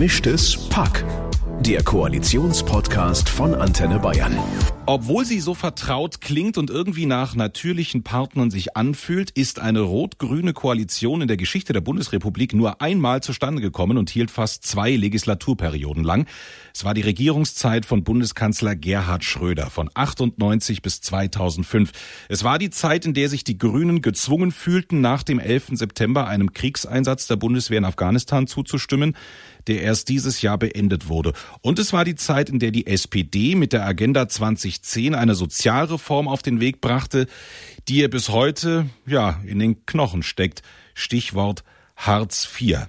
Gemischtes Pack. Der Koalitionspodcast von Antenne Bayern. Obwohl sie so vertraut klingt und irgendwie nach natürlichen Partnern sich anfühlt, ist eine rot-grüne Koalition in der Geschichte der Bundesrepublik nur einmal zustande gekommen und hielt fast zwei Legislaturperioden lang. Es war die Regierungszeit von Bundeskanzler Gerhard Schröder von 98 bis 2005. Es war die Zeit, in der sich die Grünen gezwungen fühlten, nach dem 11. September einem Kriegseinsatz der Bundeswehr in Afghanistan zuzustimmen der erst dieses Jahr beendet wurde. Und es war die Zeit, in der die SPD mit der Agenda 2010 eine Sozialreform auf den Weg brachte, die ihr bis heute, ja, in den Knochen steckt. Stichwort Hartz IV.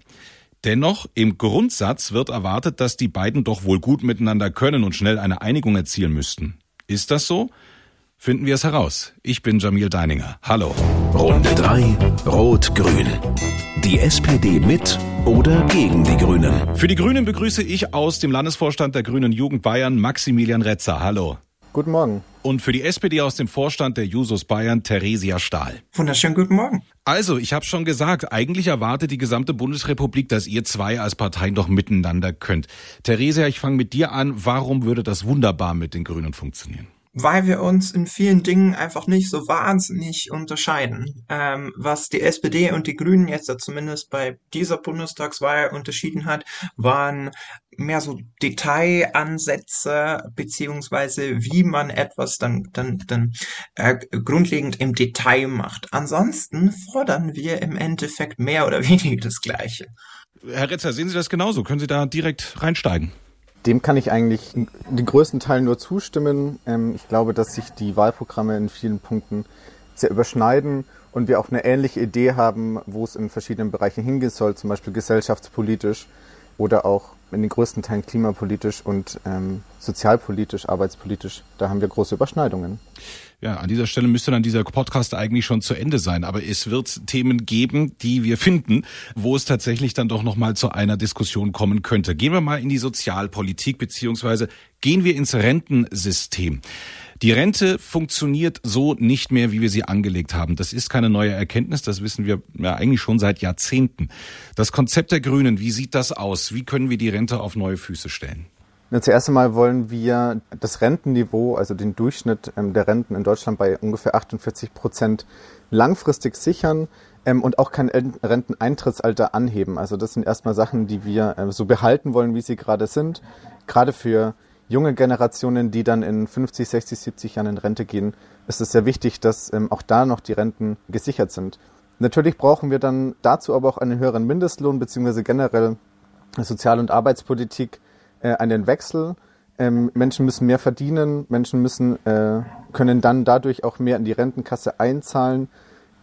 Dennoch, im Grundsatz wird erwartet, dass die beiden doch wohl gut miteinander können und schnell eine Einigung erzielen müssten. Ist das so? Finden wir es heraus. Ich bin Jamil Deininger. Hallo. Runde 3. Rot-Grün. Die SPD mit oder gegen die Grünen? Für die Grünen begrüße ich aus dem Landesvorstand der Grünen Jugend Bayern Maximilian Retzer. Hallo. Guten Morgen. Und für die SPD aus dem Vorstand der Jusos Bayern Theresia Stahl. Wunderschönen guten Morgen. Also, ich habe schon gesagt, eigentlich erwartet die gesamte Bundesrepublik, dass ihr zwei als Parteien doch miteinander könnt. Theresia, ich fange mit dir an. Warum würde das wunderbar mit den Grünen funktionieren? Weil wir uns in vielen Dingen einfach nicht so wahnsinnig unterscheiden. Ähm, was die SPD und die Grünen jetzt zumindest bei dieser Bundestagswahl unterschieden hat, waren mehr so Detailansätze beziehungsweise wie man etwas dann dann dann äh, grundlegend im Detail macht. Ansonsten fordern wir im Endeffekt mehr oder weniger das Gleiche. Herr Retzer, sehen Sie das genauso? Können Sie da direkt reinsteigen? Dem kann ich eigentlich den größten Teil nur zustimmen. Ähm, ich glaube, dass sich die Wahlprogramme in vielen Punkten sehr überschneiden und wir auch eine ähnliche Idee haben, wo es in verschiedenen Bereichen hingehen soll, zum Beispiel gesellschaftspolitisch oder auch in den größten Teilen klimapolitisch und ähm, sozialpolitisch, arbeitspolitisch. Da haben wir große Überschneidungen. Ja, an dieser Stelle müsste dann dieser Podcast eigentlich schon zu Ende sein. Aber es wird Themen geben, die wir finden, wo es tatsächlich dann doch nochmal zu einer Diskussion kommen könnte. Gehen wir mal in die Sozialpolitik, beziehungsweise gehen wir ins Rentensystem. Die Rente funktioniert so nicht mehr, wie wir sie angelegt haben. Das ist keine neue Erkenntnis, das wissen wir ja eigentlich schon seit Jahrzehnten. Das Konzept der Grünen, wie sieht das aus? Wie können wir die Rente auf neue Füße stellen? Zuerst einmal wollen wir das Rentenniveau, also den Durchschnitt ähm, der Renten in Deutschland bei ungefähr 48 Prozent langfristig sichern ähm, und auch kein Renteneintrittsalter anheben. Also das sind erstmal Sachen, die wir äh, so behalten wollen, wie sie gerade sind. Gerade für junge Generationen, die dann in 50, 60, 70 Jahren in Rente gehen, ist es sehr wichtig, dass ähm, auch da noch die Renten gesichert sind. Natürlich brauchen wir dann dazu aber auch einen höheren Mindestlohn beziehungsweise generell Sozial- und Arbeitspolitik, äh, einen Wechsel. Ähm, Menschen müssen mehr verdienen, Menschen müssen, äh, können dann dadurch auch mehr in die Rentenkasse einzahlen.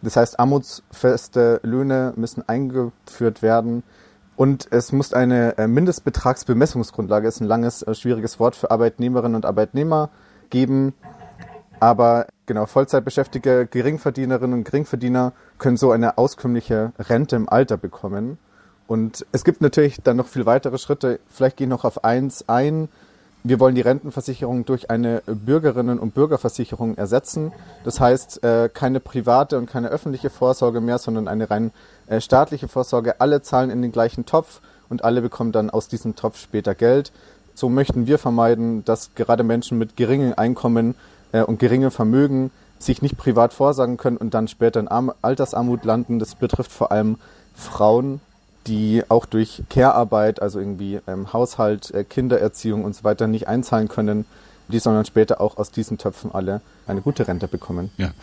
Das heißt, armutsfeste Löhne müssen eingeführt werden. Und es muss eine äh, Mindestbetragsbemessungsgrundlage, ist ein langes, äh, schwieriges Wort für Arbeitnehmerinnen und Arbeitnehmer geben. Aber genau, Vollzeitbeschäftigte, Geringverdienerinnen und Geringverdiener können so eine auskömmliche Rente im Alter bekommen. Und es gibt natürlich dann noch viel weitere Schritte. Vielleicht gehe ich noch auf eins ein. Wir wollen die Rentenversicherung durch eine Bürgerinnen- und Bürgerversicherung ersetzen. Das heißt, äh, keine private und keine öffentliche Vorsorge mehr, sondern eine rein äh, staatliche Vorsorge. Alle zahlen in den gleichen Topf und alle bekommen dann aus diesem Topf später Geld. So möchten wir vermeiden, dass gerade Menschen mit geringem Einkommen äh, und geringem Vermögen sich nicht privat vorsagen können und dann später in Altersarmut landen. Das betrifft vor allem Frauen die auch durch Care-Arbeit, also irgendwie ähm, Haushalt, äh, Kindererziehung und so weiter nicht einzahlen können, die sollen dann später auch aus diesen Töpfen alle eine gute Rente bekommen. Ja.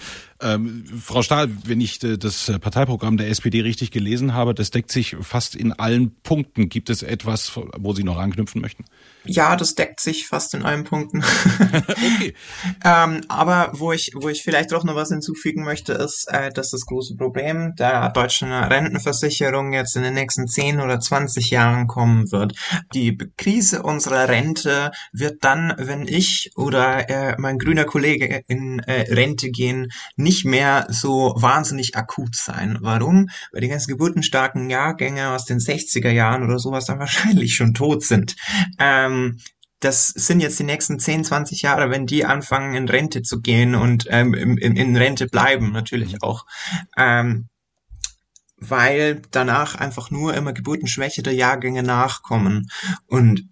Ähm, Frau Stahl, wenn ich äh, das Parteiprogramm der SPD richtig gelesen habe, das deckt sich fast in allen Punkten. Gibt es etwas, wo Sie noch anknüpfen möchten? Ja, das deckt sich fast in allen Punkten. okay. ähm, aber wo ich, wo ich vielleicht doch noch was hinzufügen möchte, ist, äh, dass das große Problem der deutschen Rentenversicherung jetzt in den nächsten 10 oder 20 Jahren kommen wird. Die Krise unserer Rente wird dann, wenn ich oder äh, mein grüner Kollege in äh, Rente gehen, nicht mehr so wahnsinnig akut sein. Warum? Weil die ganzen geburtenstarken Jahrgänge aus den 60er Jahren oder sowas dann wahrscheinlich schon tot sind. Ähm, das sind jetzt die nächsten 10, 20 Jahre, wenn die anfangen in Rente zu gehen und ähm, in, in Rente bleiben, natürlich auch. Ähm, weil danach einfach nur immer geburtenschwächere Jahrgänge nachkommen. Und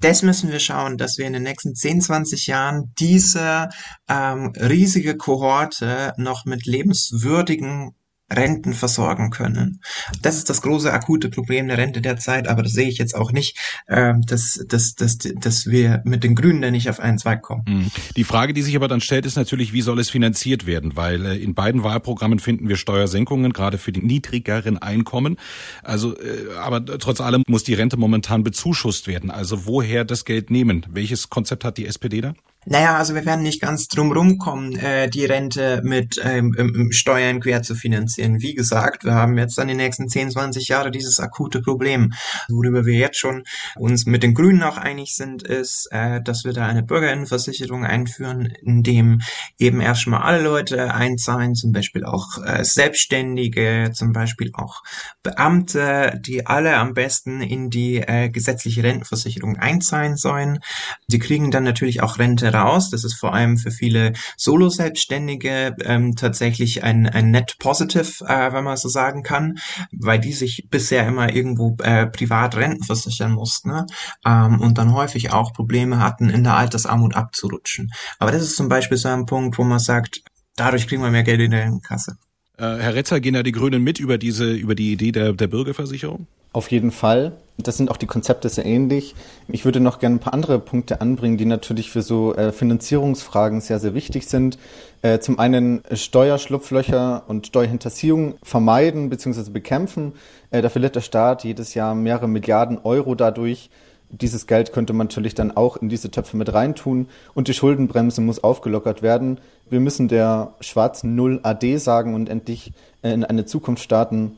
das müssen wir schauen, dass wir in den nächsten 10, 20 Jahren diese ähm, riesige Kohorte noch mit lebenswürdigen Renten versorgen können. Das ist das große akute Problem der Rente derzeit, aber das sehe ich jetzt auch nicht, äh, dass, dass, dass, dass wir mit den Grünen da nicht auf einen Zweig kommen. Mhm. Die Frage, die sich aber dann stellt, ist natürlich, wie soll es finanziert werden? Weil äh, in beiden Wahlprogrammen finden wir Steuersenkungen, gerade für die niedrigeren Einkommen. Also, äh, aber trotz allem muss die Rente momentan bezuschusst werden. Also woher das Geld nehmen? Welches Konzept hat die SPD da? Naja, also wir werden nicht ganz drum rumkommen, äh, die Rente mit ähm, Steuern quer zu finanzieren. Wie gesagt, wir haben jetzt dann die nächsten 10, 20 Jahre dieses akute Problem. Worüber wir jetzt schon uns mit den Grünen auch einig sind, ist, äh, dass wir da eine Bürgerinnenversicherung einführen, in dem eben erstmal alle Leute einzahlen, zum Beispiel auch äh, Selbstständige, zum Beispiel auch Beamte, die alle am besten in die äh, gesetzliche Rentenversicherung einzahlen sollen. Die kriegen dann natürlich auch Rente raus. Das ist vor allem für viele Solo-Selbstständige ähm, tatsächlich ein, ein Net Positive, äh, wenn man so sagen kann, weil die sich bisher immer irgendwo äh, privat Renten versichern mussten ne? ähm, und dann häufig auch Probleme hatten, in der Altersarmut abzurutschen. Aber das ist zum Beispiel so ein Punkt, wo man sagt, dadurch kriegen wir mehr Geld in der Kasse. Äh, Herr Retzer, gehen da die Grünen mit über diese, über die Idee der, der Bürgerversicherung? Auf jeden Fall. Das sind auch die Konzepte sehr ähnlich. Ich würde noch gerne ein paar andere Punkte anbringen, die natürlich für so äh, Finanzierungsfragen sehr, sehr wichtig sind. Äh, zum einen Steuerschlupflöcher und Steuerhinterziehung vermeiden bzw. bekämpfen. Äh, da verliert der Staat jedes Jahr mehrere Milliarden Euro dadurch. Dieses Geld könnte man natürlich dann auch in diese Töpfe mit reintun und die Schuldenbremse muss aufgelockert werden. Wir müssen der schwarzen Null AD sagen und endlich äh, in eine Zukunft starten,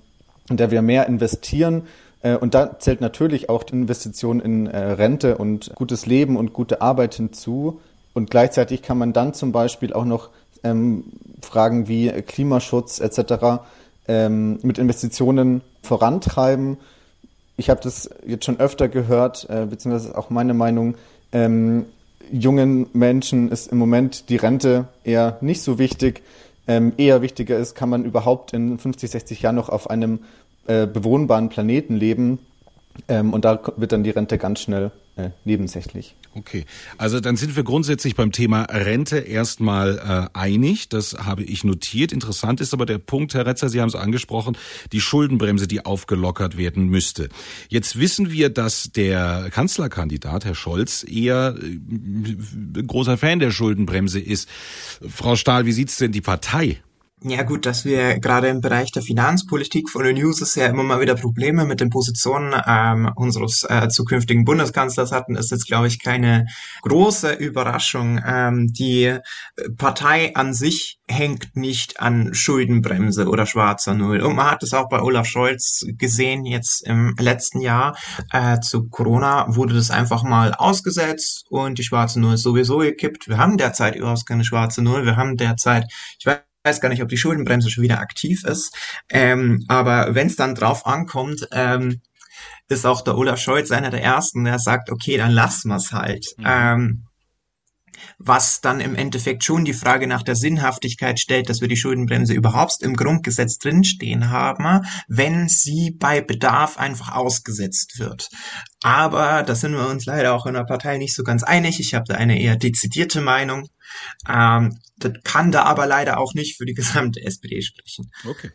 in der wir mehr investieren äh, und da zählt natürlich auch die Investition in äh, Rente und gutes Leben und gute Arbeit hinzu. Und gleichzeitig kann man dann zum Beispiel auch noch ähm, Fragen wie Klimaschutz etc. Ähm, mit Investitionen vorantreiben. Ich habe das jetzt schon öfter gehört, äh, beziehungsweise auch meine Meinung. Ähm, jungen Menschen ist im Moment die Rente eher nicht so wichtig. Ähm, eher wichtiger ist, kann man überhaupt in 50, 60 Jahren noch auf einem äh, bewohnbaren Planeten leben. Ähm, und da wird dann die Rente ganz schnell äh, nebensächlich. Okay, also dann sind wir grundsätzlich beim Thema Rente erstmal äh, einig. Das habe ich notiert. Interessant ist aber der Punkt, Herr Retzer, Sie haben es angesprochen, die Schuldenbremse, die aufgelockert werden müsste. Jetzt wissen wir, dass der Kanzlerkandidat, Herr Scholz, eher äh, großer Fan der Schuldenbremse ist. Frau Stahl, wie sieht's denn die Partei? Ja gut, dass wir gerade im Bereich der Finanzpolitik von den Users ja immer mal wieder Probleme mit den Positionen ähm, unseres äh, zukünftigen Bundeskanzlers hatten, ist jetzt, glaube ich, keine große Überraschung. Ähm, die Partei an sich hängt nicht an Schuldenbremse oder schwarzer Null. Und man hat es auch bei Olaf Scholz gesehen, jetzt im letzten Jahr äh, zu Corona wurde das einfach mal ausgesetzt und die schwarze Null ist sowieso gekippt. Wir haben derzeit überhaupt keine schwarze Null. Wir haben derzeit, ich weiß weiß gar nicht, ob die Schuldenbremse schon wieder aktiv ist. Ähm, aber wenn es dann drauf ankommt, ähm, ist auch der Olaf Scholz einer der ersten, der sagt, okay, dann lassen wir es halt. Mhm. Ähm, was dann im Endeffekt schon die Frage nach der Sinnhaftigkeit stellt, dass wir die Schuldenbremse überhaupt im Grundgesetz drinstehen haben, wenn sie bei Bedarf einfach ausgesetzt wird. Aber da sind wir uns leider auch in der Partei nicht so ganz einig. Ich habe da eine eher dezidierte Meinung. Ähm, das kann da aber leider auch nicht für die gesamte SPD sprechen. Okay.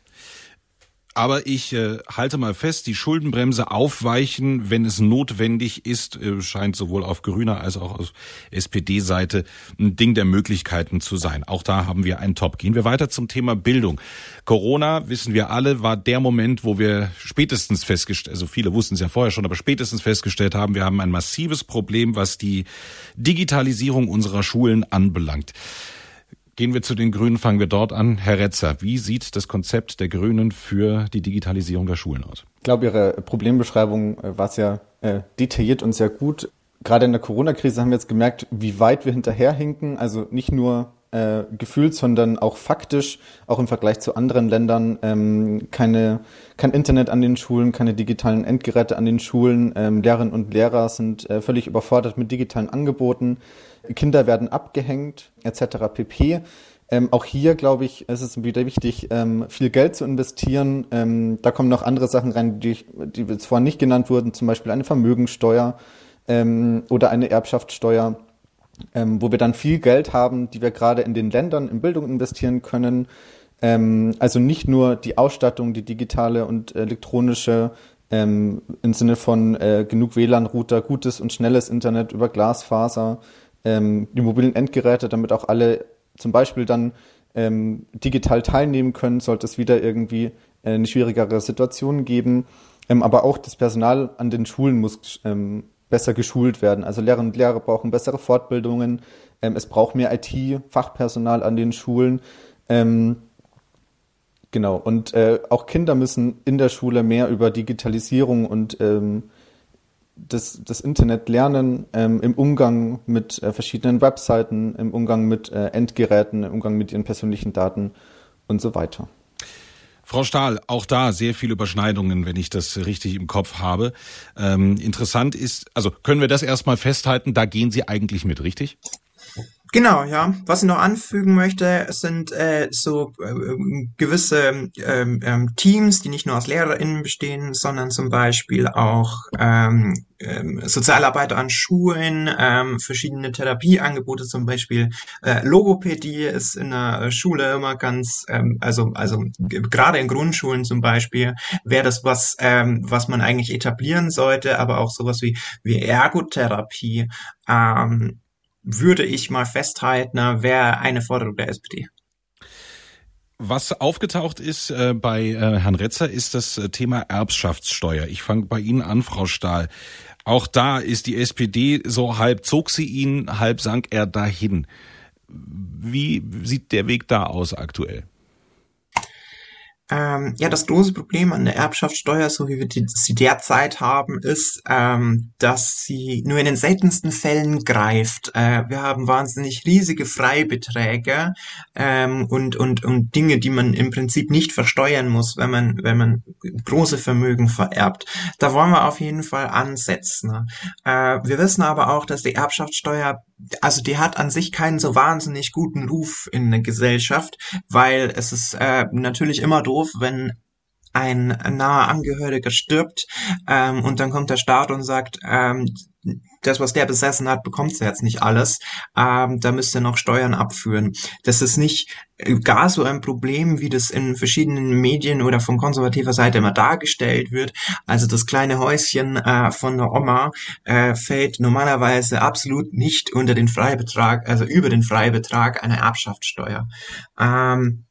Aber ich äh, halte mal fest, die Schuldenbremse aufweichen, wenn es notwendig ist, äh, scheint sowohl auf grüner als auch auf SPD-Seite ein Ding der Möglichkeiten zu sein. Auch da haben wir einen Top. Gehen wir weiter zum Thema Bildung. Corona, wissen wir alle, war der Moment, wo wir spätestens festgestellt, also viele wussten es ja vorher schon, aber spätestens festgestellt haben, wir haben ein massives Problem, was die Digitalisierung unserer Schulen anbelangt. Gehen wir zu den Grünen, fangen wir dort an. Herr Retzer, wie sieht das Konzept der Grünen für die Digitalisierung der Schulen aus? Ich glaube, Ihre Problembeschreibung äh, war sehr äh, detailliert und sehr gut. Gerade in der Corona-Krise haben wir jetzt gemerkt, wie weit wir hinterherhinken. Also nicht nur äh, gefühlt, sondern auch faktisch, auch im Vergleich zu anderen Ländern, ähm, keine, kein Internet an den Schulen, keine digitalen Endgeräte an den Schulen. Ähm, Lehrerinnen und Lehrer sind äh, völlig überfordert mit digitalen Angeboten. Kinder werden abgehängt etc. pp. Ähm, auch hier, glaube ich, ist es wieder wichtig, ähm, viel Geld zu investieren. Ähm, da kommen noch andere Sachen rein, die, die jetzt vorhin nicht genannt wurden, zum Beispiel eine Vermögensteuer ähm, oder eine Erbschaftssteuer, ähm, wo wir dann viel Geld haben, die wir gerade in den Ländern in Bildung investieren können. Ähm, also nicht nur die Ausstattung, die digitale und elektronische ähm, im Sinne von äh, genug WLAN-Router, gutes und schnelles Internet über Glasfaser, ähm, die mobilen Endgeräte, damit auch alle zum Beispiel dann ähm, digital teilnehmen können, sollte es wieder irgendwie äh, eine schwierigere Situation geben. Ähm, aber auch das Personal an den Schulen muss ähm, besser geschult werden. Also Lehrerinnen und Lehrer brauchen bessere Fortbildungen. Ähm, es braucht mehr IT-Fachpersonal an den Schulen. Ähm, genau. Und äh, auch Kinder müssen in der Schule mehr über Digitalisierung und ähm, das, das Internet lernen ähm, im Umgang mit äh, verschiedenen Webseiten, im Umgang mit äh, Endgeräten, im Umgang mit ihren persönlichen Daten und so weiter. Frau Stahl, auch da sehr viele Überschneidungen, wenn ich das richtig im Kopf habe. Ähm, interessant ist, also können wir das erstmal festhalten, da gehen Sie eigentlich mit, richtig? Genau, ja. Was ich noch anfügen möchte, sind äh, so äh, gewisse ähm, ähm, Teams, die nicht nur aus LehrerInnen bestehen, sondern zum Beispiel auch ähm, ähm, Sozialarbeiter an Schulen, ähm, verschiedene Therapieangebote, zum Beispiel äh, Logopädie ist in der Schule immer ganz, ähm, also also gerade in Grundschulen zum Beispiel wäre das was, ähm, was man eigentlich etablieren sollte, aber auch sowas wie wie Ergotherapie. Ähm, würde ich mal festhalten, wäre eine Forderung der SPD. Was aufgetaucht ist äh, bei äh, Herrn Retzer, ist das äh, Thema Erbschaftssteuer. Ich fange bei Ihnen an, Frau Stahl. Auch da ist die SPD so halb zog sie ihn, halb sank er dahin. Wie sieht der Weg da aus aktuell? Ähm, ja, das große Problem an der Erbschaftssteuer, so wie wir die, sie derzeit haben, ist, ähm, dass sie nur in den seltensten Fällen greift. Äh, wir haben wahnsinnig riesige Freibeträge ähm, und, und, und Dinge, die man im Prinzip nicht versteuern muss, wenn man, wenn man große Vermögen vererbt. Da wollen wir auf jeden Fall ansetzen. Äh, wir wissen aber auch, dass die Erbschaftssteuer also die hat an sich keinen so wahnsinnig guten Ruf in der Gesellschaft, weil es ist äh, natürlich immer doof, wenn ein naher Angehöriger stirbt ähm, und dann kommt der Staat und sagt, ähm, das, was der besessen hat, bekommt er jetzt nicht alles. Ähm, da müsste er noch Steuern abführen. Das ist nicht gar so ein Problem, wie das in verschiedenen Medien oder von konservativer Seite immer dargestellt wird. Also das kleine Häuschen äh, von der Oma äh, fällt normalerweise absolut nicht unter den Freibetrag, also über den Freibetrag einer Erbschaftssteuer. Ähm,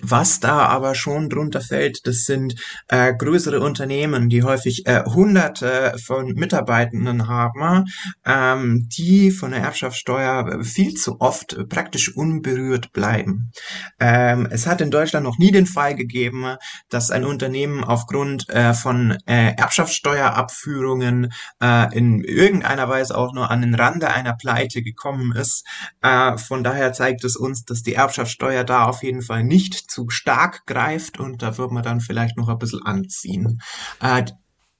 was da aber schon drunter fällt, das sind äh, größere Unternehmen, die häufig äh, Hunderte von Mitarbeitenden haben, ähm, die von der Erbschaftssteuer viel zu oft praktisch unberührt bleiben. Ähm, es hat in Deutschland noch nie den Fall gegeben, dass ein Unternehmen aufgrund äh, von äh, Erbschaftssteuerabführungen äh, in irgendeiner Weise auch nur an den Rande einer Pleite gekommen ist. Äh, von daher zeigt es uns, dass die Erbschaftssteuer da auf jeden Fall nicht zu stark greift und da wird man dann vielleicht noch ein bisschen anziehen. Äh,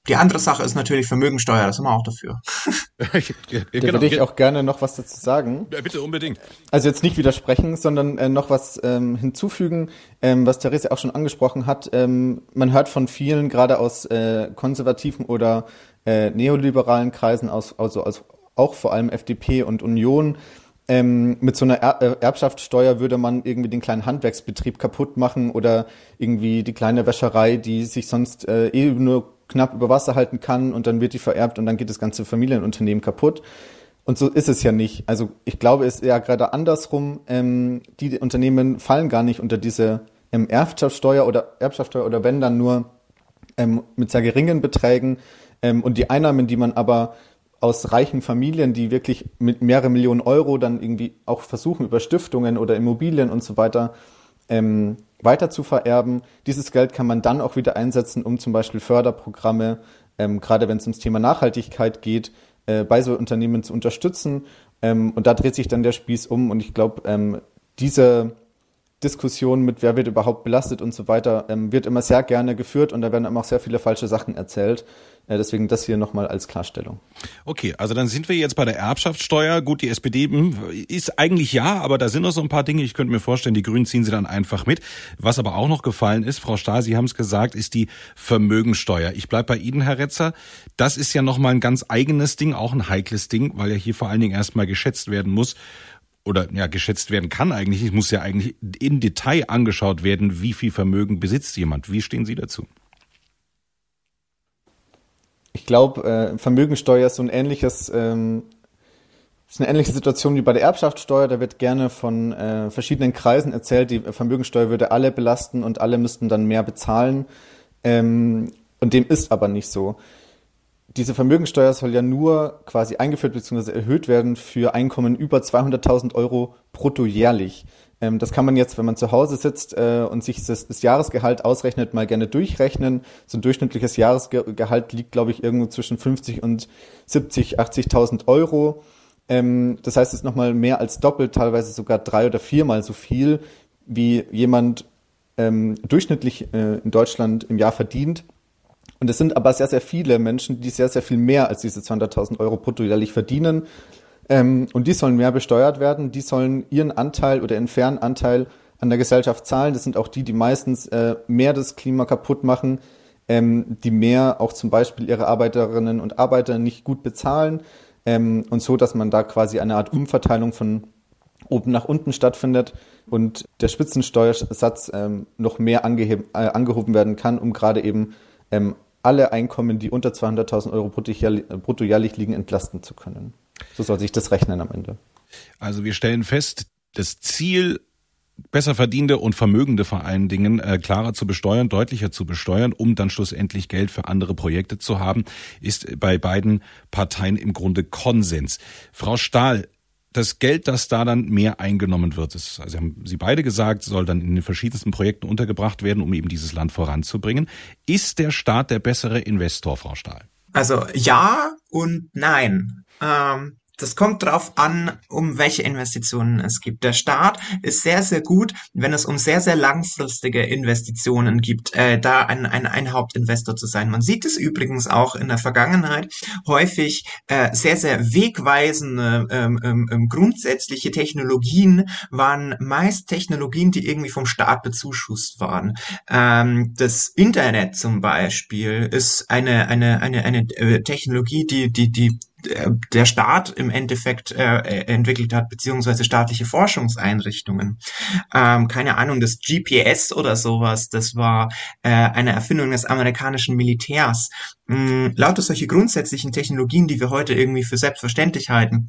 die andere Sache ist natürlich Vermögensteuer, da sind wir auch dafür. ja, da genau. würde ich auch gerne noch was dazu sagen. Ja, bitte, unbedingt. Also jetzt nicht widersprechen, sondern äh, noch was ähm, hinzufügen, ähm, was Therese auch schon angesprochen hat. Ähm, man hört von vielen, gerade aus äh, konservativen oder äh, neoliberalen Kreisen, aus, also aus, auch vor allem FDP und Union, ähm, mit so einer er äh, Erbschaftssteuer würde man irgendwie den kleinen Handwerksbetrieb kaputt machen oder irgendwie die kleine Wäscherei, die sich sonst äh, eh nur knapp über Wasser halten kann und dann wird die vererbt und dann geht das ganze Familienunternehmen kaputt. Und so ist es ja nicht. Also ich glaube, es ist eher gerade andersrum. Ähm, die Unternehmen fallen gar nicht unter diese ähm, Erbschaftssteuer oder Erbschaftssteuer oder wenn dann nur ähm, mit sehr geringen Beträgen. Ähm, und die Einnahmen, die man aber aus reichen Familien, die wirklich mit mehreren Millionen Euro dann irgendwie auch versuchen, über Stiftungen oder Immobilien und so weiter ähm, weiter zu vererben. Dieses Geld kann man dann auch wieder einsetzen, um zum Beispiel Förderprogramme, ähm, gerade wenn es ums Thema Nachhaltigkeit geht, äh, bei so Unternehmen zu unterstützen. Ähm, und da dreht sich dann der Spieß um. Und ich glaube, ähm, diese Diskussion mit, wer wird überhaupt belastet und so weiter, ähm, wird immer sehr gerne geführt und da werden immer auch sehr viele falsche Sachen erzählt. Äh, deswegen das hier nochmal als Klarstellung. Okay, also dann sind wir jetzt bei der Erbschaftssteuer. Gut, die SPD hm, ist eigentlich ja, aber da sind noch so ein paar Dinge. Ich könnte mir vorstellen, die Grünen ziehen sie dann einfach mit. Was aber auch noch gefallen ist, Frau Stahl, Sie haben es gesagt, ist die Vermögensteuer. Ich bleibe bei Ihnen, Herr Retzer. Das ist ja nochmal ein ganz eigenes Ding, auch ein heikles Ding, weil ja hier vor allen Dingen erstmal geschätzt werden muss, oder ja geschätzt werden kann eigentlich, es muss ja eigentlich in Detail angeschaut werden, wie viel Vermögen besitzt jemand. Wie stehen Sie dazu? Ich glaube, äh, Vermögensteuer ist so ein ähnliches, ähm, ist eine ähnliche Situation wie bei der Erbschaftssteuer. Da wird gerne von äh, verschiedenen Kreisen erzählt, die Vermögensteuer würde alle belasten und alle müssten dann mehr bezahlen. Ähm, und dem ist aber nicht so. Diese Vermögensteuer soll ja nur quasi eingeführt bzw. erhöht werden für Einkommen über 200.000 Euro brutto jährlich. Ähm, das kann man jetzt, wenn man zu Hause sitzt äh, und sich das, das, Jahresgehalt ausrechnet, mal gerne durchrechnen. So ein durchschnittliches Jahresgehalt liegt, glaube ich, irgendwo zwischen 50 und 70, 80.000 Euro. Ähm, das heißt, es ist nochmal mehr als doppelt, teilweise sogar drei oder viermal so viel, wie jemand ähm, durchschnittlich äh, in Deutschland im Jahr verdient. Und es sind aber sehr, sehr viele Menschen, die sehr, sehr viel mehr als diese 200.000 Euro brutto jährlich verdienen. Ähm, und die sollen mehr besteuert werden. Die sollen ihren Anteil oder ihren fairen Anteil an der Gesellschaft zahlen. Das sind auch die, die meistens äh, mehr das Klima kaputt machen, ähm, die mehr auch zum Beispiel ihre Arbeiterinnen und Arbeiter nicht gut bezahlen. Ähm, und so, dass man da quasi eine Art Umverteilung von oben nach unten stattfindet und der Spitzensteuersatz ähm, noch mehr äh, angehoben werden kann, um gerade eben ähm, alle Einkommen, die unter 200.000 Euro brutto jährlich liegen, entlasten zu können. So soll sich das rechnen am Ende. Also wir stellen fest, das Ziel besser verdiente und Vermögende vor allen Dingen äh, klarer zu besteuern, deutlicher zu besteuern, um dann schlussendlich Geld für andere Projekte zu haben, ist bei beiden Parteien im Grunde Konsens. Frau Stahl, das Geld, das da dann mehr eingenommen wird, ist, also haben Sie beide gesagt, soll dann in den verschiedensten Projekten untergebracht werden, um eben dieses Land voranzubringen. Ist der Staat der bessere Investor, Frau Stahl? Also ja und nein. Ähm, das kommt drauf an, um welche Investitionen es gibt. Der Staat ist sehr, sehr gut, wenn es um sehr, sehr langfristige Investitionen gibt, äh, da ein, ein, ein Hauptinvestor zu sein. Man sieht es übrigens auch in der Vergangenheit häufig äh, sehr, sehr wegweisende ähm, ähm, ähm grundsätzliche Technologien waren meist Technologien, die irgendwie vom Staat bezuschusst waren. Ähm, das Internet zum Beispiel ist eine, eine, eine, eine äh, Technologie, die, die, die der Staat im Endeffekt äh, entwickelt hat, beziehungsweise staatliche Forschungseinrichtungen. Ähm, keine Ahnung, das GPS oder sowas, das war äh, eine Erfindung des amerikanischen Militärs. Ähm, lauter solche grundsätzlichen Technologien, die wir heute irgendwie für selbstverständlich halten,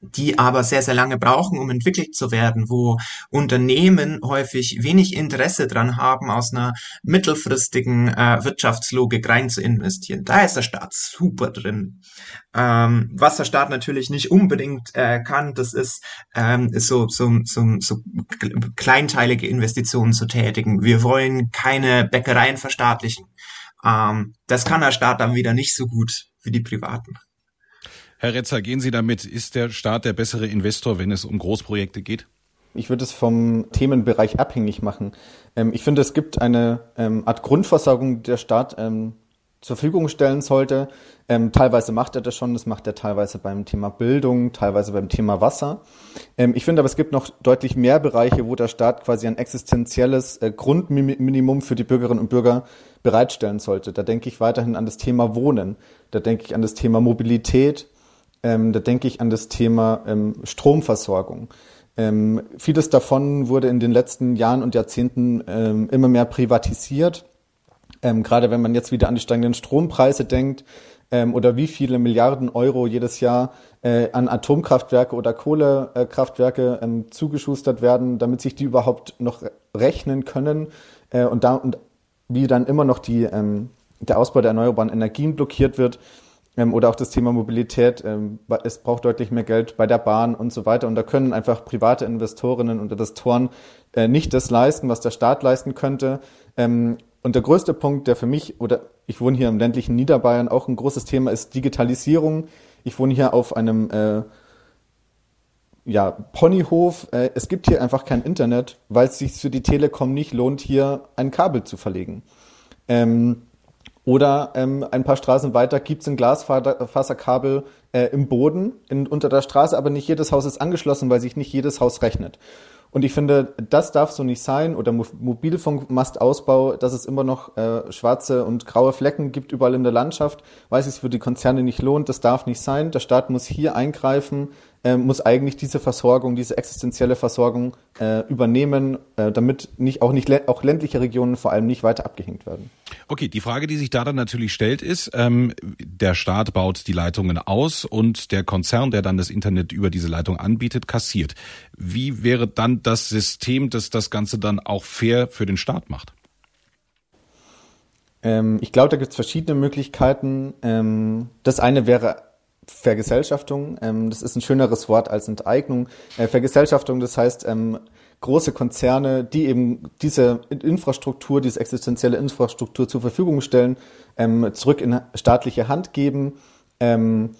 die aber sehr, sehr lange brauchen, um entwickelt zu werden, wo Unternehmen häufig wenig Interesse dran haben, aus einer mittelfristigen äh, Wirtschaftslogik rein zu investieren. Da ist der Staat super drin. Ähm, was der Staat natürlich nicht unbedingt äh, kann, das ist, ähm, so, so, so, so kleinteilige Investitionen zu tätigen. Wir wollen keine Bäckereien verstaatlichen. Ähm, das kann der Staat dann wieder nicht so gut wie die Privaten. Herr Retzer, gehen Sie damit, ist der Staat der bessere Investor, wenn es um Großprojekte geht? Ich würde es vom Themenbereich abhängig machen. Ähm, ich finde, es gibt eine ähm, Art Grundversorgung, die der Staat ähm, zur Verfügung stellen sollte. Teilweise macht er das schon, das macht er teilweise beim Thema Bildung, teilweise beim Thema Wasser. Ich finde aber, es gibt noch deutlich mehr Bereiche, wo der Staat quasi ein existenzielles äh, Grundminimum für die Bürgerinnen und Bürger bereitstellen sollte. Da denke ich weiterhin an das Thema Wohnen, da denke ich an das Thema Mobilität, ähm, da denke ich an das Thema ähm, Stromversorgung. Ähm, vieles davon wurde in den letzten Jahren und Jahrzehnten ähm, immer mehr privatisiert. Ähm, gerade wenn man jetzt wieder an die steigenden Strompreise denkt ähm, oder wie viele Milliarden Euro jedes Jahr äh, an Atomkraftwerke oder Kohlekraftwerke zugeschustert werden, damit sich die überhaupt noch rechnen können äh, und da und wie dann immer noch die der Ausbau der erneuerbaren Energien blockiert wird, oder auch das Thema Mobilität. Ähm, es braucht deutlich mehr Geld bei der Bahn und so weiter. Und da können einfach private Investorinnen und Investoren äh, nicht das leisten, was der Staat leisten könnte. Ähm, und der größte Punkt, der für mich, oder ich wohne hier im ländlichen Niederbayern, auch ein großes Thema ist Digitalisierung. Ich wohne hier auf einem äh, ja, Ponyhof, äh, es gibt hier einfach kein Internet, weil es sich für die Telekom nicht lohnt, hier ein Kabel zu verlegen. Ähm, oder ähm, ein paar Straßen weiter gibt es ein Glasfaserkabel äh, im Boden in, unter der Straße, aber nicht jedes Haus ist angeschlossen, weil sich nicht jedes Haus rechnet. Und ich finde, das darf so nicht sein. Oder Mobilfunkmastausbau, dass es immer noch äh, schwarze und graue Flecken gibt überall in der Landschaft, weil es sich für die Konzerne nicht lohnt. Das darf nicht sein. Der Staat muss hier eingreifen, äh, muss eigentlich diese Versorgung, diese existenzielle Versorgung äh, übernehmen, äh, damit nicht auch nicht auch ländliche Regionen vor allem nicht weiter abgehängt werden. Okay, die Frage, die sich da dann natürlich stellt, ist: ähm, Der Staat baut die Leitungen aus und der Konzern, der dann das Internet über diese Leitung anbietet, kassiert. Wie wäre dann das System, das das Ganze dann auch fair für den Staat macht? Ähm, ich glaube, da gibt es verschiedene Möglichkeiten. Ähm, das eine wäre Vergesellschaftung. Ähm, das ist ein schöneres Wort als Enteignung. Äh, Vergesellschaftung, das heißt, ähm, große Konzerne, die eben diese Infrastruktur, diese existenzielle Infrastruktur zur Verfügung stellen, ähm, zurück in staatliche Hand geben ähm,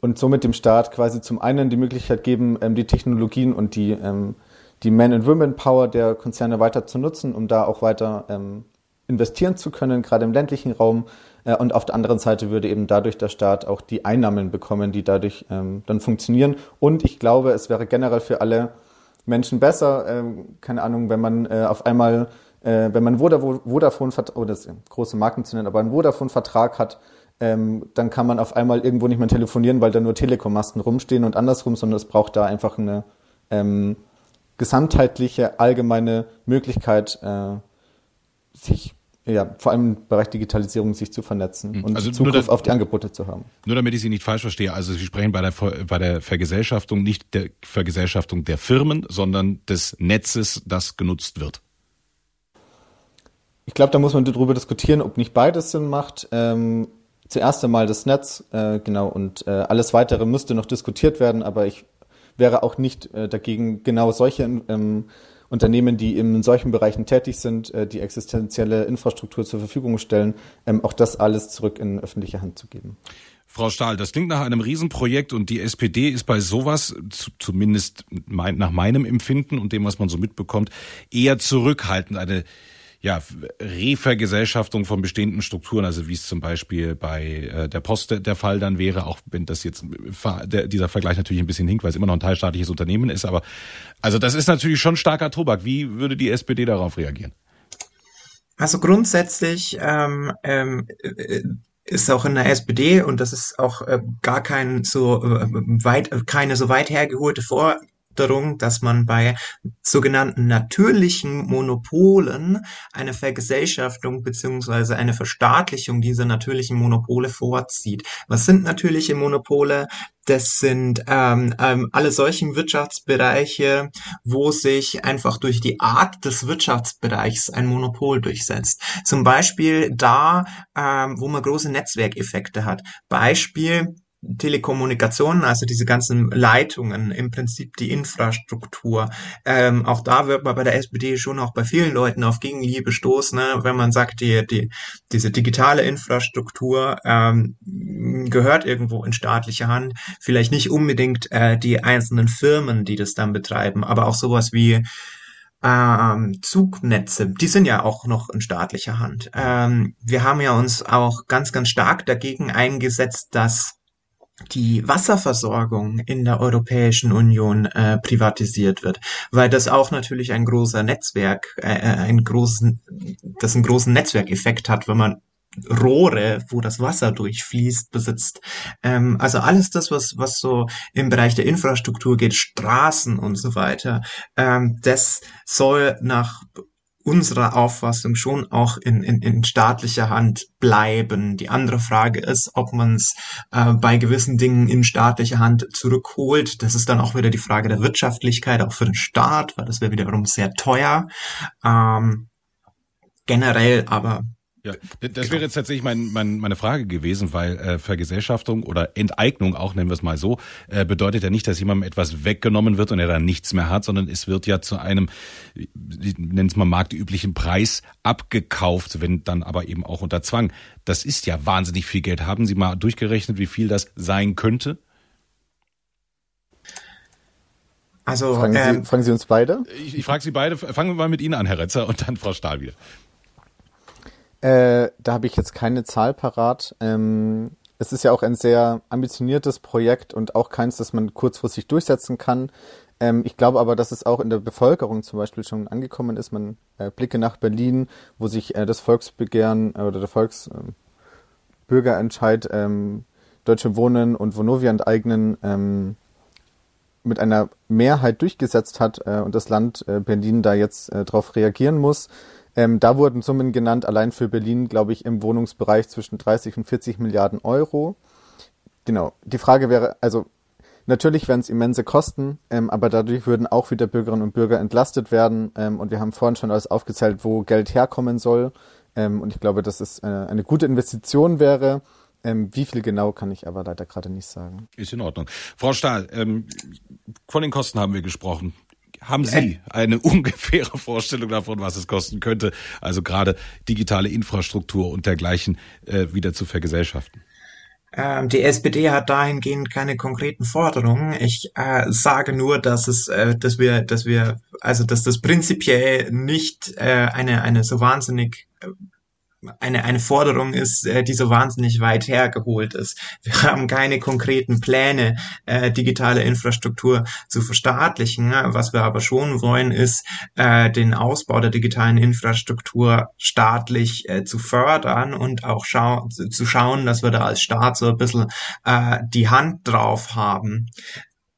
und somit dem Staat quasi zum einen die Möglichkeit geben, ähm, die Technologien und die, ähm, die Man- and Women-Power der Konzerne weiter zu nutzen, um da auch weiter investieren zu können, gerade im ländlichen Raum. Äh, und auf der anderen Seite würde eben dadurch der Staat auch die Einnahmen bekommen, die dadurch ähm, dann funktionieren. Und ich glaube, es wäre generell für alle Menschen besser, ähm, keine Ahnung, wenn man äh, auf einmal, äh, wenn man Vodafone, oder das große Marken zu nennen, aber einen Vodafone-Vertrag hat, ähm, dann kann man auf einmal irgendwo nicht mehr telefonieren, weil da nur Telekom-Masten rumstehen und andersrum, sondern es braucht da einfach eine ähm, gesamtheitliche, allgemeine Möglichkeit, äh, sich ja, vor allem im Bereich Digitalisierung sich zu vernetzen hm. und also Zugriff da, auf die Angebote zu haben. Nur damit ich Sie nicht falsch verstehe, also Sie sprechen bei der, bei der Vergesellschaftung nicht der Vergesellschaftung der Firmen, sondern des Netzes, das genutzt wird. Ich glaube, da muss man darüber diskutieren, ob nicht beides Sinn macht. Ähm, zuerst einmal das Netz, äh, genau, und äh, alles weitere müsste noch diskutiert werden, aber ich wäre auch nicht äh, dagegen, genau solche ähm, Unternehmen, die in solchen Bereichen tätig sind, äh, die existenzielle Infrastruktur zur Verfügung stellen, ähm, auch das alles zurück in öffentliche Hand zu geben. Frau Stahl, das klingt nach einem Riesenprojekt und die SPD ist bei sowas, zumindest nach meinem Empfinden und dem, was man so mitbekommt, eher zurückhaltend. Eine ja, Revergesellschaftung von bestehenden Strukturen, also wie es zum Beispiel bei äh, der Post der Fall dann wäre, auch wenn das jetzt der, dieser Vergleich natürlich ein bisschen hinkt, weil es immer noch ein teilstaatliches Unternehmen ist, aber also das ist natürlich schon starker Tobak. Wie würde die SPD darauf reagieren? Also grundsätzlich ähm, ähm, äh, ist auch in der SPD und das ist auch äh, gar kein so äh, weit keine so weit hergeholte Vor Forderung, dass man bei sogenannten natürlichen Monopolen eine Vergesellschaftung beziehungsweise eine Verstaatlichung dieser natürlichen Monopole vorzieht. Was sind natürliche Monopole? Das sind ähm, ähm, alle solchen Wirtschaftsbereiche, wo sich einfach durch die Art des Wirtschaftsbereichs ein Monopol durchsetzt. Zum Beispiel da, ähm, wo man große Netzwerkeffekte hat. Beispiel Telekommunikationen, also diese ganzen Leitungen, im Prinzip die Infrastruktur. Ähm, auch da wird man bei der SPD schon auch bei vielen Leuten auf Gegenliebe stoßen, ne? wenn man sagt, die, die, diese digitale Infrastruktur ähm, gehört irgendwo in staatliche Hand. Vielleicht nicht unbedingt äh, die einzelnen Firmen, die das dann betreiben, aber auch sowas wie ähm, Zugnetze, die sind ja auch noch in staatlicher Hand. Ähm, wir haben ja uns auch ganz, ganz stark dagegen eingesetzt, dass die Wasserversorgung in der Europäischen Union äh, privatisiert wird, weil das auch natürlich ein großer Netzwerk, äh, äh einen großen, das einen großen Netzwerkeffekt hat, wenn man Rohre, wo das Wasser durchfließt, besitzt. Ähm, also alles das, was, was so im Bereich der Infrastruktur geht, Straßen und so weiter, ähm, das soll nach unserer Auffassung schon auch in, in, in staatlicher Hand bleiben. Die andere Frage ist, ob man es äh, bei gewissen Dingen in staatlicher Hand zurückholt. Das ist dann auch wieder die Frage der Wirtschaftlichkeit, auch für den Staat, weil das wäre wiederum sehr teuer. Ähm, generell aber ja, das genau. wäre jetzt tatsächlich mein, mein, meine Frage gewesen, weil äh, Vergesellschaftung oder Enteignung, auch nennen wir es mal so, äh, bedeutet ja nicht, dass jemandem etwas weggenommen wird und er dann nichts mehr hat, sondern es wird ja zu einem, nennen es mal marktüblichen Preis abgekauft, wenn dann aber eben auch unter Zwang. Das ist ja wahnsinnig viel Geld. Haben Sie mal durchgerechnet, wie viel das sein könnte? Also fragen, ähm, Sie, fragen Sie uns beide? Ich, ich frage Sie beide. Fangen wir mal mit Ihnen an, Herr Retzer, und dann Frau Stahl wieder. Äh, da habe ich jetzt keine Zahl parat. Ähm, es ist ja auch ein sehr ambitioniertes Projekt und auch keins, das man kurzfristig durchsetzen kann. Ähm, ich glaube aber, dass es auch in der Bevölkerung zum Beispiel schon angekommen ist. Man äh, blicke nach Berlin, wo sich äh, das Volksbegehren äh, oder der Volksbürgerentscheid ähm, Deutsche Wohnen und Vonovia enteignen ähm, mit einer Mehrheit durchgesetzt hat äh, und das Land äh, Berlin da jetzt äh, darauf reagieren muss. Ähm, da wurden Summen genannt, allein für Berlin, glaube ich, im Wohnungsbereich zwischen 30 und 40 Milliarden Euro. Genau. Die Frage wäre, also natürlich wären es immense Kosten, ähm, aber dadurch würden auch wieder Bürgerinnen und Bürger entlastet werden. Ähm, und wir haben vorhin schon alles aufgezählt, wo Geld herkommen soll. Ähm, und ich glaube, dass es äh, eine gute Investition wäre. Ähm, wie viel genau kann ich aber leider gerade nicht sagen. Ist in Ordnung. Frau Stahl, ähm, von den Kosten haben wir gesprochen. Haben Sie eine ungefähre Vorstellung davon, was es kosten könnte, also gerade digitale Infrastruktur und dergleichen äh, wieder zu vergesellschaften? Ähm, die SPD hat dahingehend keine konkreten Forderungen. Ich äh, sage nur, dass es, äh, dass wir, dass wir, also dass das prinzipiell nicht äh, eine eine so wahnsinnig äh, eine, eine Forderung ist, äh, die so wahnsinnig weit hergeholt ist. Wir haben keine konkreten Pläne, äh, digitale Infrastruktur zu verstaatlichen. Was wir aber schon wollen, ist, äh, den Ausbau der digitalen Infrastruktur staatlich äh, zu fördern und auch schau zu schauen, dass wir da als Staat so ein bisschen äh, die Hand drauf haben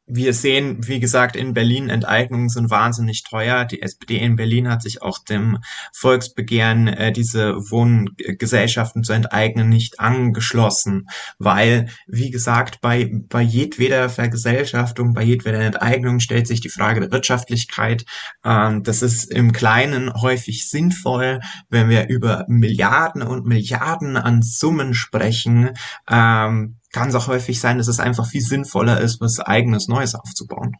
wir sehen, wie gesagt, in Berlin Enteignungen sind wahnsinnig teuer. Die SPD in Berlin hat sich auch dem Volksbegehren, äh, diese Wohngesellschaften zu enteignen, nicht angeschlossen, weil, wie gesagt, bei, bei jedweder Vergesellschaftung, bei jedweder Enteignung stellt sich die Frage der Wirtschaftlichkeit. Ähm, das ist im Kleinen häufig sinnvoll, wenn wir über Milliarden und Milliarden an Summen sprechen. Ähm, kann es auch häufig sein, dass es einfach viel sinnvoller ist, was eigenes Neues aufzubauen.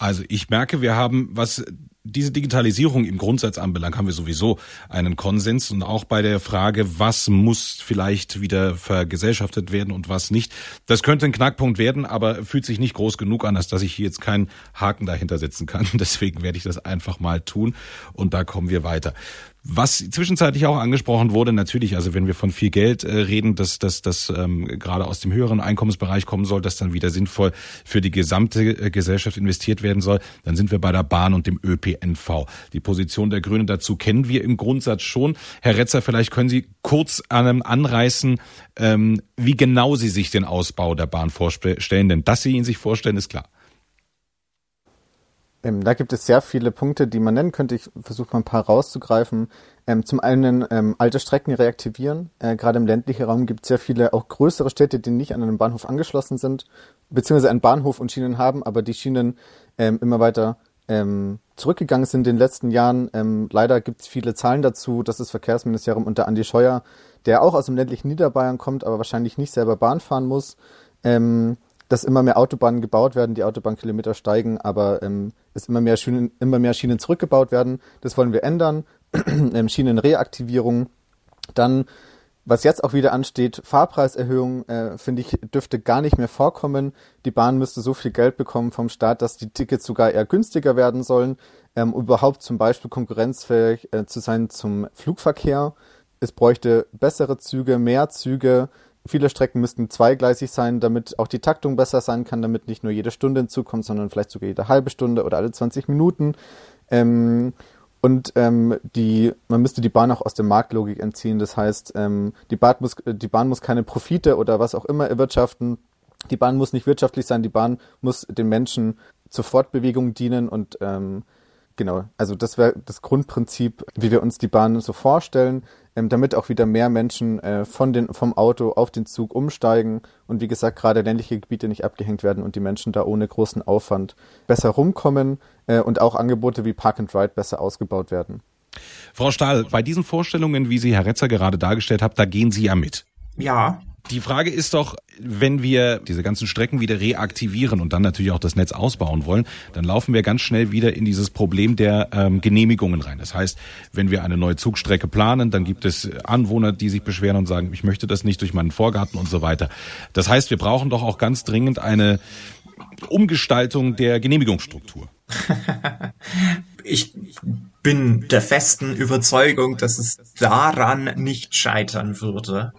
Also ich merke, wir haben, was diese Digitalisierung im Grundsatz anbelangt, haben wir sowieso einen Konsens und auch bei der Frage, was muss vielleicht wieder vergesellschaftet werden und was nicht. Das könnte ein Knackpunkt werden, aber fühlt sich nicht groß genug an, als dass ich hier jetzt keinen Haken dahinter setzen kann. Deswegen werde ich das einfach mal tun und da kommen wir weiter. Was zwischenzeitlich auch angesprochen wurde, natürlich, also wenn wir von viel Geld äh, reden, dass das dass, ähm, gerade aus dem höheren Einkommensbereich kommen soll, dass dann wieder sinnvoll für die gesamte äh, Gesellschaft investiert werden soll, dann sind wir bei der Bahn und dem ÖPNV. Die Position der Grünen dazu kennen wir im Grundsatz schon. Herr Retzer, vielleicht können Sie kurz ähm, anreißen, ähm, wie genau Sie sich den Ausbau der Bahn vorstellen, denn dass Sie ihn sich vorstellen, ist klar. Ähm, da gibt es sehr viele Punkte, die man nennen könnte. Ich versuche mal ein paar rauszugreifen. Ähm, zum einen ähm, alte Strecken reaktivieren. Äh, Gerade im ländlichen Raum gibt es sehr viele auch größere Städte, die nicht an einen Bahnhof angeschlossen sind, beziehungsweise einen Bahnhof und Schienen haben, aber die Schienen ähm, immer weiter ähm, zurückgegangen sind in den letzten Jahren. Ähm, leider gibt es viele Zahlen dazu. Das ist Verkehrsministerium unter Andi Scheuer, der auch aus dem ländlichen Niederbayern kommt, aber wahrscheinlich nicht selber Bahn fahren muss. Ähm, dass immer mehr Autobahnen gebaut werden, die Autobahnkilometer steigen, aber ähm, es immer mehr Schienen, immer mehr Schienen zurückgebaut werden. Das wollen wir ändern. ähm, Schienenreaktivierung. Dann, was jetzt auch wieder ansteht, Fahrpreiserhöhung, äh, finde ich, dürfte gar nicht mehr vorkommen. Die Bahn müsste so viel Geld bekommen vom Staat, dass die Tickets sogar eher günstiger werden sollen, ähm, überhaupt zum Beispiel konkurrenzfähig äh, zu sein zum Flugverkehr. Es bräuchte bessere Züge, mehr Züge, Viele Strecken müssten zweigleisig sein, damit auch die Taktung besser sein kann, damit nicht nur jede Stunde hinzukommt, sondern vielleicht sogar jede halbe Stunde oder alle 20 Minuten. Ähm, und ähm, die, man müsste die Bahn auch aus der Marktlogik entziehen. Das heißt, ähm, die, Bahn muss, die Bahn muss keine Profite oder was auch immer erwirtschaften. Die Bahn muss nicht wirtschaftlich sein, die Bahn muss den Menschen zur Fortbewegung dienen und ähm, genau, also das wäre das Grundprinzip, wie wir uns die Bahn so vorstellen ähm, damit auch wieder mehr Menschen äh, von den, vom Auto auf den Zug umsteigen und wie gesagt gerade ländliche Gebiete nicht abgehängt werden und die Menschen da ohne großen Aufwand besser rumkommen äh, und auch Angebote wie Park and Ride besser ausgebaut werden. Frau Stahl, bei diesen Vorstellungen, wie Sie Herr Retzer gerade dargestellt hat, da gehen Sie ja mit. Ja, die Frage ist doch, wenn wir diese ganzen Strecken wieder reaktivieren und dann natürlich auch das Netz ausbauen wollen, dann laufen wir ganz schnell wieder in dieses Problem der ähm, Genehmigungen rein. Das heißt, wenn wir eine neue Zugstrecke planen, dann gibt es Anwohner, die sich beschweren und sagen, ich möchte das nicht durch meinen Vorgarten und so weiter. Das heißt, wir brauchen doch auch ganz dringend eine Umgestaltung der Genehmigungsstruktur? ich bin der festen Überzeugung, dass es daran nicht scheitern würde.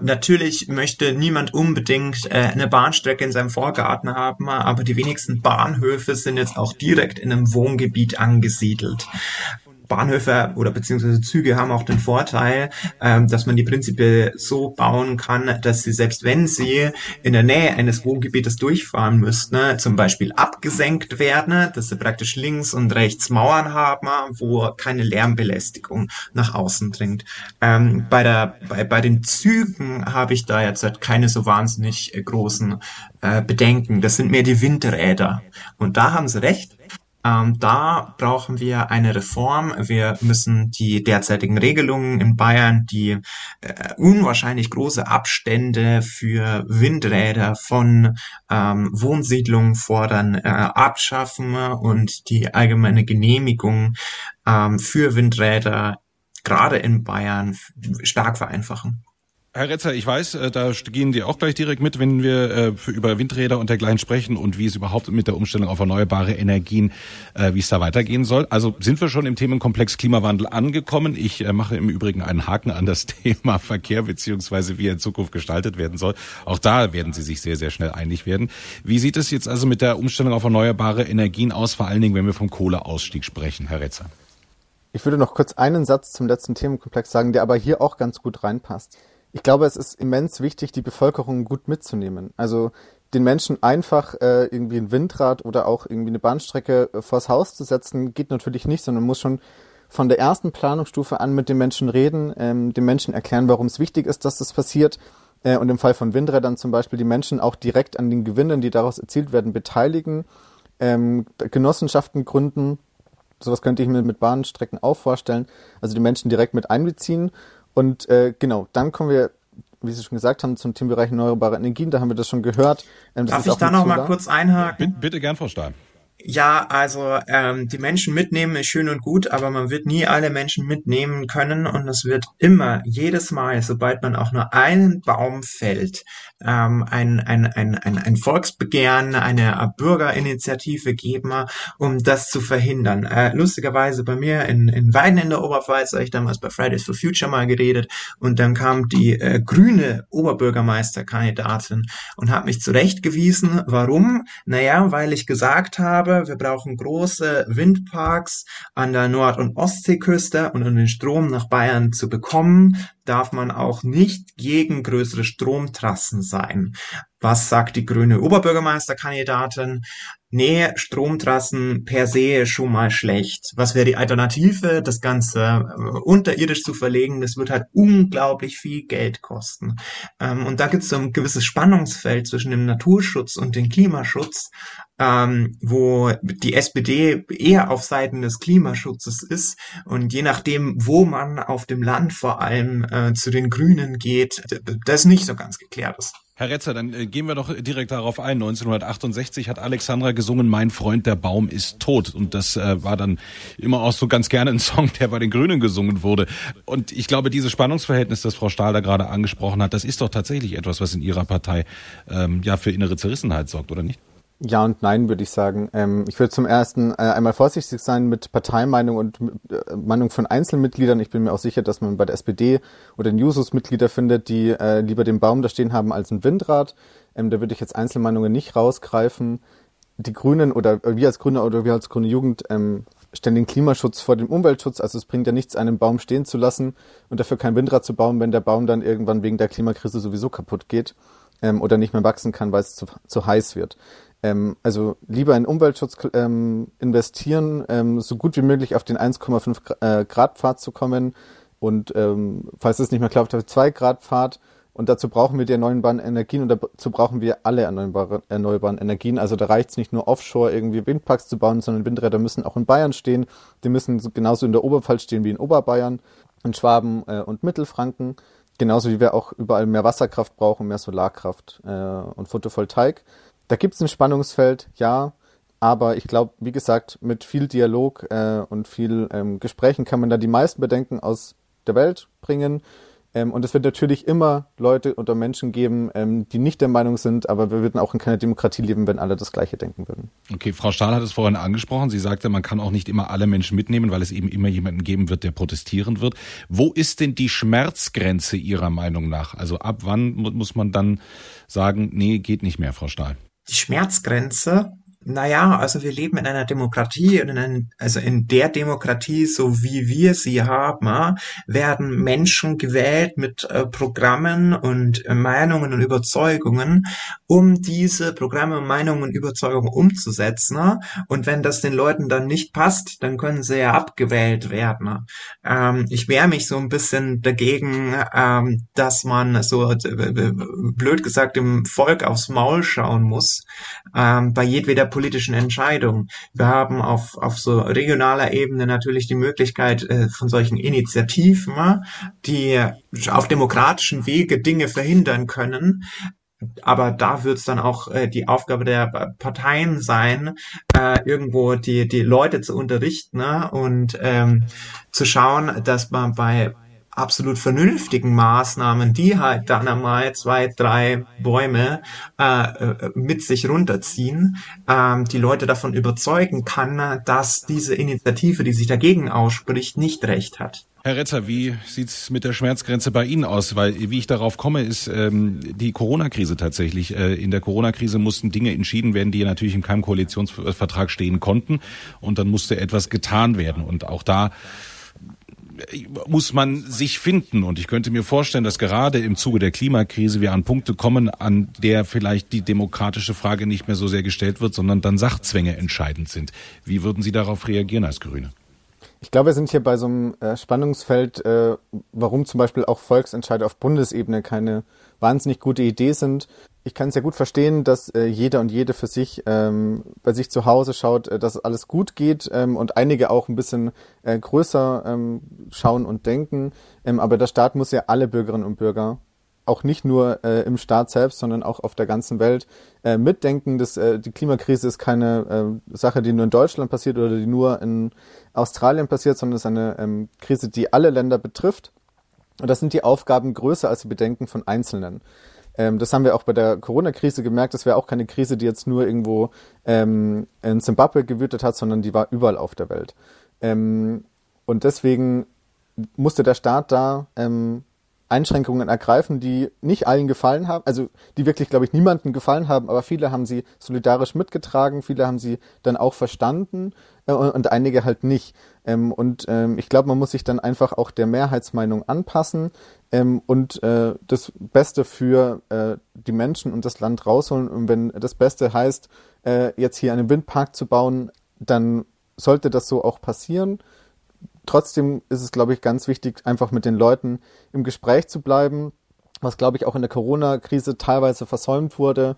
Natürlich möchte niemand unbedingt äh, eine Bahnstrecke in seinem Vorgarten haben, aber die wenigsten Bahnhöfe sind jetzt auch direkt in einem Wohngebiet angesiedelt. Bahnhöfe oder beziehungsweise Züge haben auch den Vorteil, ähm, dass man die prinzipiell so bauen kann, dass sie selbst wenn sie in der Nähe eines Wohngebietes durchfahren müssten, ne, zum Beispiel abgesenkt werden, dass sie praktisch links und rechts Mauern haben, wo keine Lärmbelästigung nach außen dringt. Ähm, bei der bei, bei den Zügen habe ich da jetzt halt keine so wahnsinnig äh, großen äh, Bedenken. Das sind mehr die Windräder. Und da haben sie recht. Ähm, da brauchen wir eine Reform. Wir müssen die derzeitigen Regelungen in Bayern, die äh, unwahrscheinlich große Abstände für Windräder von ähm, Wohnsiedlungen fordern, äh, abschaffen und die allgemeine Genehmigung ähm, für Windräder gerade in Bayern stark vereinfachen. Herr Retzer, ich weiß, äh, da gehen die auch gleich direkt mit, wenn wir äh, über Windräder und dergleichen sprechen und wie es überhaupt mit der Umstellung auf erneuerbare Energien, äh, wie es da weitergehen soll. Also sind wir schon im Themenkomplex Klimawandel angekommen. Ich mache im Übrigen einen Haken an das Thema Verkehr beziehungsweise wie er in Zukunft gestaltet werden soll. Auch da werden Sie sich sehr, sehr schnell einig werden. Wie sieht es jetzt also mit der Umstellung auf erneuerbare Energien aus, vor allen Dingen, wenn wir vom Kohleausstieg sprechen, Herr Retzer? Ich würde noch kurz einen Satz zum letzten Themenkomplex sagen, der aber hier auch ganz gut reinpasst ich glaube, es ist immens wichtig, die Bevölkerung gut mitzunehmen. Also den Menschen einfach äh, irgendwie ein Windrad oder auch irgendwie eine Bahnstrecke äh, vors Haus zu setzen, geht natürlich nicht, sondern man muss schon von der ersten Planungsstufe an mit den Menschen reden, ähm, den Menschen erklären, warum es wichtig ist, dass das passiert. Äh, und im Fall von Windrädern zum Beispiel die Menschen auch direkt an den Gewinnen, die daraus erzielt werden, beteiligen, ähm, Genossenschaften gründen. Sowas könnte ich mir mit Bahnstrecken auch vorstellen. Also die Menschen direkt mit einbeziehen und äh, genau, dann kommen wir, wie Sie schon gesagt haben, zum Themenbereich erneuerbare Energien. Da haben wir das schon gehört. Ähm, Darf ich da noch mal kurz einhaken? Bitte, bitte gern, Frau Stahl. Ja, also ähm, die Menschen mitnehmen ist schön und gut, aber man wird nie alle Menschen mitnehmen können und es wird immer, jedes Mal, sobald man auch nur einen Baum fällt, ähm, ein, ein, ein, ein, ein Volksbegehren, eine Bürgerinitiative geben, um das zu verhindern. Äh, lustigerweise bei mir in, in Weiden in der Oberpfalz habe ich damals bei Fridays for Future mal geredet und dann kam die äh, grüne Oberbürgermeisterkandidatin und hat mich zurechtgewiesen. Warum? Naja, weil ich gesagt habe, wir brauchen große Windparks an der Nord- und Ostseeküste und um den Strom nach Bayern zu bekommen, darf man auch nicht gegen größere Stromtrassen sein. Was sagt die grüne Oberbürgermeisterkandidatin? Nee, Stromtrassen per se schon mal schlecht. Was wäre die Alternative? Das Ganze äh, unterirdisch zu verlegen, das wird halt unglaublich viel Geld kosten. Ähm, und da gibt es so ein gewisses Spannungsfeld zwischen dem Naturschutz und dem Klimaschutz, ähm, wo die SPD eher auf Seiten des Klimaschutzes ist. Und je nachdem, wo man auf dem Land vor allem äh, zu den Grünen geht, das nicht so ganz geklärt ist. Herr Retzer, dann äh, gehen wir doch direkt darauf ein. 1968 hat Alexandra gesungen, Mein Freund, der Baum ist tot. Und das äh, war dann immer auch so ganz gerne ein Song, der bei den Grünen gesungen wurde. Und ich glaube, dieses Spannungsverhältnis, das Frau Stahl da gerade angesprochen hat, das ist doch tatsächlich etwas, was in Ihrer Partei ähm, ja für innere Zerrissenheit sorgt, oder nicht? Ja und nein, würde ich sagen. Ähm, ich würde zum ersten äh, einmal vorsichtig sein mit Parteimeinung und äh, Meinung von Einzelmitgliedern. Ich bin mir auch sicher, dass man bei der SPD oder den Jusos Mitglieder findet, die äh, lieber den Baum da stehen haben als ein Windrad. Ähm, da würde ich jetzt Einzelmeinungen nicht rausgreifen. Die Grünen oder wir als Grüne oder wir als Grüne Jugend ähm, stellen den Klimaschutz vor dem Umweltschutz. Also es bringt ja nichts, einen Baum stehen zu lassen und dafür kein Windrad zu bauen, wenn der Baum dann irgendwann wegen der Klimakrise sowieso kaputt geht ähm, oder nicht mehr wachsen kann, weil es zu, zu heiß wird. Ähm, also lieber in Umweltschutz ähm, investieren, ähm, so gut wie möglich auf den 1,5 äh, Grad Pfad zu kommen und ähm, falls es nicht mehr klappt, auf 2 Grad Pfad. Und dazu brauchen wir die erneuerbaren Energien und dazu brauchen wir alle erneuerbare, erneuerbaren Energien. Also da reicht es nicht nur offshore irgendwie Windparks zu bauen, sondern Windräder müssen auch in Bayern stehen. Die müssen genauso in der Oberpfalz stehen wie in Oberbayern, in Schwaben äh, und Mittelfranken. Genauso wie wir auch überall mehr Wasserkraft brauchen, mehr Solarkraft äh, und Photovoltaik. Da gibt es ein Spannungsfeld, ja, aber ich glaube, wie gesagt, mit viel Dialog äh, und viel ähm, Gesprächen kann man da die meisten Bedenken aus der Welt bringen. Ähm, und es wird natürlich immer Leute oder Menschen geben, ähm, die nicht der Meinung sind, aber wir würden auch in keiner Demokratie leben, wenn alle das Gleiche denken würden. Okay, Frau Stahl hat es vorhin angesprochen. Sie sagte, man kann auch nicht immer alle Menschen mitnehmen, weil es eben immer jemanden geben wird, der protestieren wird. Wo ist denn die Schmerzgrenze Ihrer Meinung nach? Also ab wann muss man dann sagen, nee, geht nicht mehr, Frau Stahl? Die Schmerzgrenze naja, also wir leben in einer Demokratie und in ein, also in der Demokratie, so wie wir sie haben, werden Menschen gewählt mit äh, Programmen und äh, Meinungen und Überzeugungen, um diese Programme, Meinungen und Überzeugungen umzusetzen. Und wenn das den Leuten dann nicht passt, dann können sie ja abgewählt werden. Ähm, ich wehre mich so ein bisschen dagegen, ähm, dass man so äh, blöd gesagt dem Volk aufs Maul schauen muss ähm, bei jedweder politischen Entscheidung. Wir haben auf, auf so regionaler Ebene natürlich die Möglichkeit äh, von solchen Initiativen, die auf demokratischen Wege Dinge verhindern können. Aber da wird es dann auch äh, die Aufgabe der Parteien sein, äh, irgendwo die, die Leute zu unterrichten ne? und ähm, zu schauen, dass man bei absolut vernünftigen Maßnahmen, die halt dann einmal zwei, drei Bäume äh, äh, mit sich runterziehen, ähm, die Leute davon überzeugen kann, dass diese Initiative, die sich dagegen ausspricht, nicht recht hat. Herr Retzer, wie sieht's mit der Schmerzgrenze bei Ihnen aus? Weil, wie ich darauf komme, ist ähm, die Corona-Krise tatsächlich. Äh, in der Corona-Krise mussten Dinge entschieden werden, die natürlich in keinem Koalitionsvertrag stehen konnten. Und dann musste etwas getan werden. Und auch da muss man sich finden. Und ich könnte mir vorstellen, dass gerade im Zuge der Klimakrise wir an Punkte kommen, an der vielleicht die demokratische Frage nicht mehr so sehr gestellt wird, sondern dann Sachzwänge entscheidend sind. Wie würden Sie darauf reagieren als Grüne? Ich glaube, wir sind hier bei so einem äh, Spannungsfeld, äh, warum zum Beispiel auch Volksentscheide auf Bundesebene keine wahnsinnig gute Idee sind ich kann sehr gut verstehen, dass äh, jeder und jede für sich ähm, bei sich zu Hause schaut, äh, dass alles gut geht ähm, und einige auch ein bisschen äh, größer ähm, schauen und denken. Ähm, aber der Staat muss ja alle Bürgerinnen und Bürger, auch nicht nur äh, im Staat selbst, sondern auch auf der ganzen Welt äh, mitdenken. Das, äh, die Klimakrise ist keine äh, Sache, die nur in Deutschland passiert oder die nur in Australien passiert, sondern es ist eine ähm, Krise, die alle Länder betrifft. Und das sind die Aufgaben größer als die Bedenken von Einzelnen. Ähm, das haben wir auch bei der Corona-Krise gemerkt. Das wäre auch keine Krise, die jetzt nur irgendwo ähm, in Zimbabwe gewütet hat, sondern die war überall auf der Welt. Ähm, und deswegen musste der Staat da ähm, Einschränkungen ergreifen, die nicht allen gefallen haben, also die wirklich, glaube ich, niemandem gefallen haben, aber viele haben sie solidarisch mitgetragen, viele haben sie dann auch verstanden äh, und einige halt nicht. Ähm, und ähm, ich glaube, man muss sich dann einfach auch der Mehrheitsmeinung anpassen ähm, und äh, das Beste für äh, die Menschen und das Land rausholen. Und wenn das Beste heißt, äh, jetzt hier einen Windpark zu bauen, dann sollte das so auch passieren trotzdem ist es, glaube ich, ganz wichtig, einfach mit den Leuten im Gespräch zu bleiben, was, glaube ich, auch in der Corona-Krise teilweise versäumt wurde,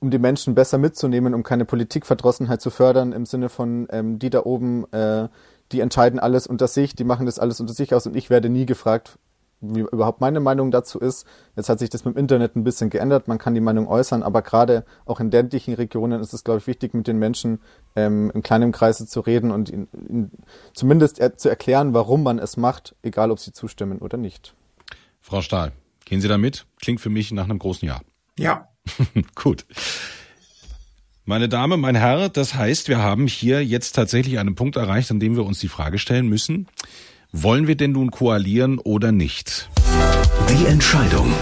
um die Menschen besser mitzunehmen, um keine Politikverdrossenheit zu fördern, im Sinne von, ähm, die da oben, äh, die entscheiden alles unter sich, die machen das alles unter sich aus und ich werde nie gefragt, wie überhaupt meine Meinung dazu ist. Jetzt hat sich das mit dem Internet ein bisschen geändert, man kann die Meinung äußern, aber gerade auch in ländlichen Regionen ist es, glaube ich, wichtig, mit den Menschen ähm, in kleinem Kreise zu reden und ihnen, ihnen zumindest er, zu erklären, warum man es macht, egal ob sie zustimmen oder nicht. Frau Stahl, gehen Sie da mit? Klingt für mich nach einem großen Ja. Ja. Gut. Meine Dame, mein Herr, das heißt, wir haben hier jetzt tatsächlich einen Punkt erreicht, an dem wir uns die Frage stellen müssen, wollen wir denn nun koalieren oder nicht? Die Entscheidung.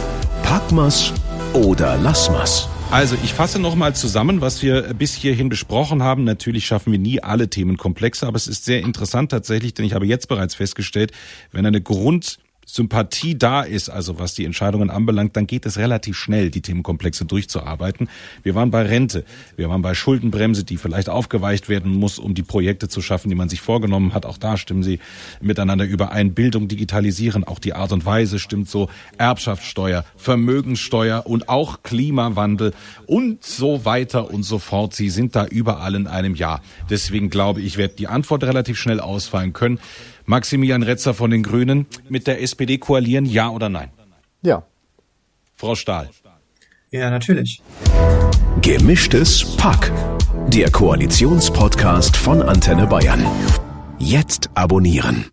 Packmas oder Lassmas? Also ich fasse nochmal zusammen, was wir bis hierhin besprochen haben. Natürlich schaffen wir nie alle Themenkomplexe, aber es ist sehr interessant tatsächlich, denn ich habe jetzt bereits festgestellt, wenn eine Grund Sympathie da ist, also was die Entscheidungen anbelangt, dann geht es relativ schnell, die Themenkomplexe durchzuarbeiten. Wir waren bei Rente, wir waren bei Schuldenbremse, die vielleicht aufgeweicht werden muss, um die Projekte zu schaffen, die man sich vorgenommen hat. Auch da stimmen sie miteinander überein. Bildung, Digitalisieren, auch die Art und Weise stimmt so. Erbschaftssteuer, Vermögenssteuer und auch Klimawandel und so weiter und so fort. Sie sind da überall in einem Jahr. Deswegen glaube ich, wird die Antwort relativ schnell ausfallen können. Maximilian Retzer von den Grünen mit der SPD koalieren, ja oder nein? Ja. Frau Stahl. Ja, natürlich. Gemischtes Pack. Der Koalitionspodcast von Antenne Bayern. Jetzt abonnieren.